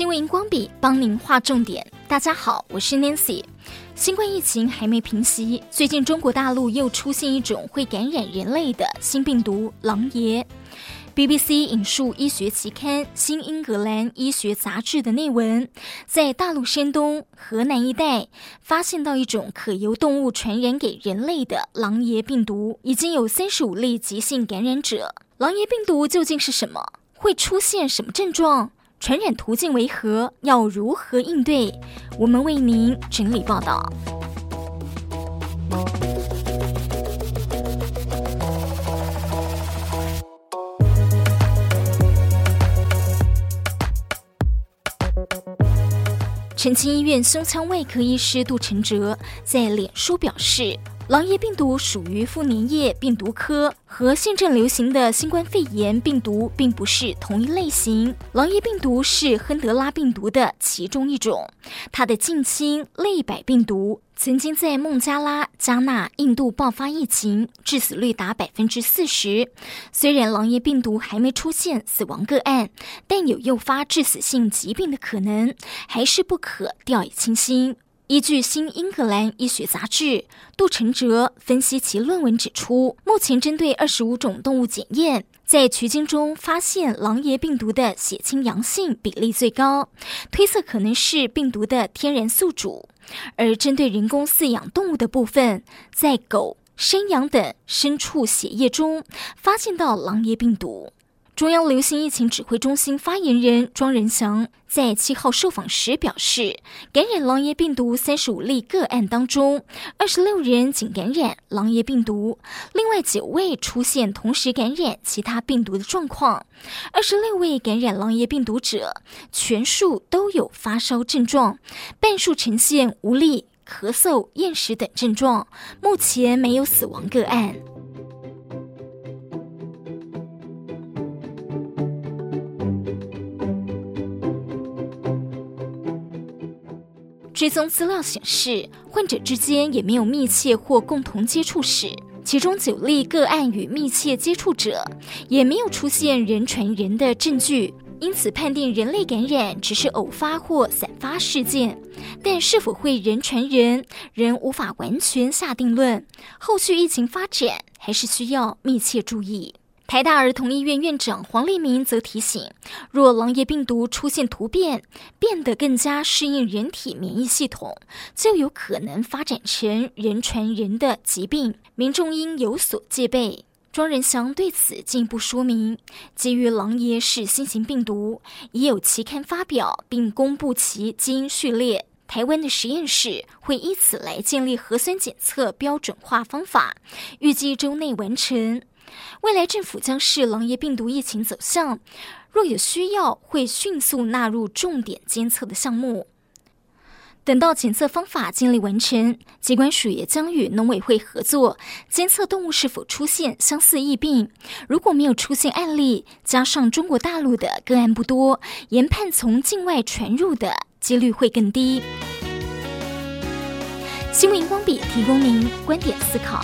新闻荧光笔帮您画重点。大家好，我是 Nancy。新冠疫情还没平息，最近中国大陆又出现一种会感染人类的新病毒“狼爷”。BBC 引述医学期刊《新英格兰医学杂志》的内文，在大陆山东、河南一带发现到一种可由动物传染给人类的“狼爷”病毒，已经有三十五例急性感染者。“狼爷”病毒究竟是什么？会出现什么症状？传染途径为何？要如何应对？我们为您整理报道。澄清医院胸腔外科医师杜成哲在脸书表示。狼爷病毒属于副粘液病毒科，和现正流行的新冠肺炎病毒并不是同一类型。狼爷病毒是亨德拉病毒的其中一种，它的近亲类百病毒曾经在孟加拉、加纳、印度爆发疫情，致死率达百分之四十。虽然狼爷病毒还没出现死亡个案，但有诱发致死性疾病的可能，还是不可掉以轻心。依据《新英格兰医学杂志》，杜承哲分析其论文指出，目前针对二十五种动物检验，在取经中发现狼爷病毒的血清阳性比例最高，推测可能是病毒的天然宿主。而针对人工饲养动物的部分，在狗、山羊等牲畜血液中发现到狼爷病毒。中央流行疫情指挥中心发言人庄人祥在七号受访时表示，感染狼爷病毒三十五例个案当中，二十六人仅感染狼爷病毒，另外九位出现同时感染其他病毒的状况。二十六位感染狼爷病毒者，全数都有发烧症状，半数呈现无力、咳嗽、厌食等症状，目前没有死亡个案。追踪资料显示，患者之间也没有密切或共同接触史，其中九例个案与密切接触者也没有出现人传人的证据，因此判定人类感染只是偶发或散发事件，但是否会人传人，仍无法完全下定论。后续疫情发展还是需要密切注意。台大儿童医院院长黄立民则提醒，若狼爷病毒出现突变，变得更加适应人体免疫系统，就有可能发展成人传人的疾病，民众应有所戒备。庄仁祥对此进一步说明，基于狼爷是新型病毒，已有期刊发表并公布其基因序列，台湾的实验室会依此来建立核酸检测标准化方法，预计周内完成。未来政府将视狼爷病毒疫情走向，若有需要，会迅速纳入重点监测的项目。等到检测方法建立完成，疾管署也将与农委会合作，监测动物是否出现相似疫病。如果没有出现案例，加上中国大陆的个案不多，研判从境外传入的几率会更低。新闻荧光笔提供您观点思考。